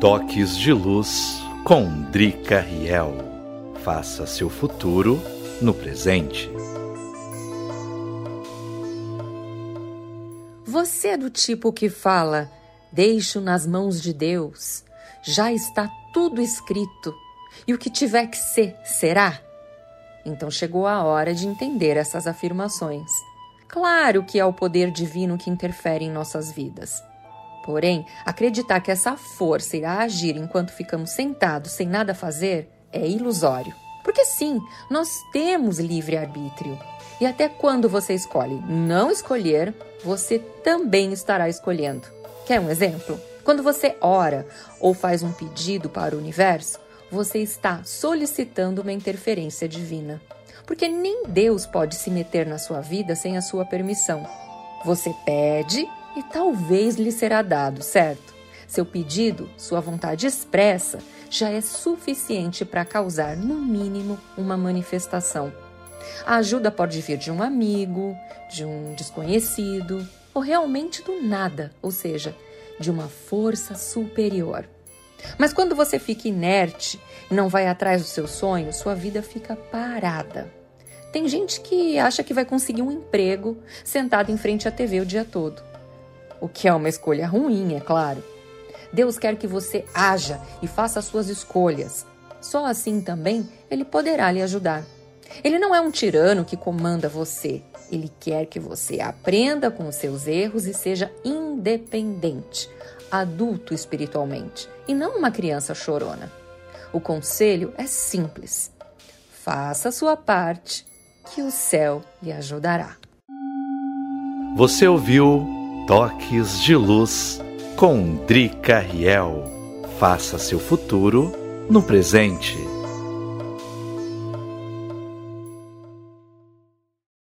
Toques de Luz com Drica Riel. Faça seu futuro no presente. Você é do tipo que fala: Deixo nas mãos de Deus, já está tudo escrito, e o que tiver que ser, será? Então chegou a hora de entender essas afirmações. Claro que é o poder divino que interfere em nossas vidas. Porém, acreditar que essa força irá agir enquanto ficamos sentados sem nada fazer é ilusório. Porque sim, nós temos livre-arbítrio. E até quando você escolhe não escolher, você também estará escolhendo. Quer um exemplo? Quando você ora ou faz um pedido para o universo, você está solicitando uma interferência divina. Porque nem Deus pode se meter na sua vida sem a sua permissão. Você pede e talvez lhe será dado, certo? Seu pedido, sua vontade expressa, já é suficiente para causar, no mínimo, uma manifestação. A ajuda pode vir de um amigo, de um desconhecido, ou realmente do nada, ou seja, de uma força superior. Mas quando você fica inerte e não vai atrás dos seus sonhos, sua vida fica parada. Tem gente que acha que vai conseguir um emprego sentado em frente à TV o dia todo o que é uma escolha ruim, é claro. Deus quer que você haja e faça suas escolhas. Só assim também ele poderá lhe ajudar. Ele não é um tirano que comanda você. Ele quer que você aprenda com os seus erros e seja independente, adulto espiritualmente, e não uma criança chorona. O conselho é simples: faça sua parte, que o céu lhe ajudará. Você ouviu Toques de Luz com Drica Riel. Faça seu futuro no presente.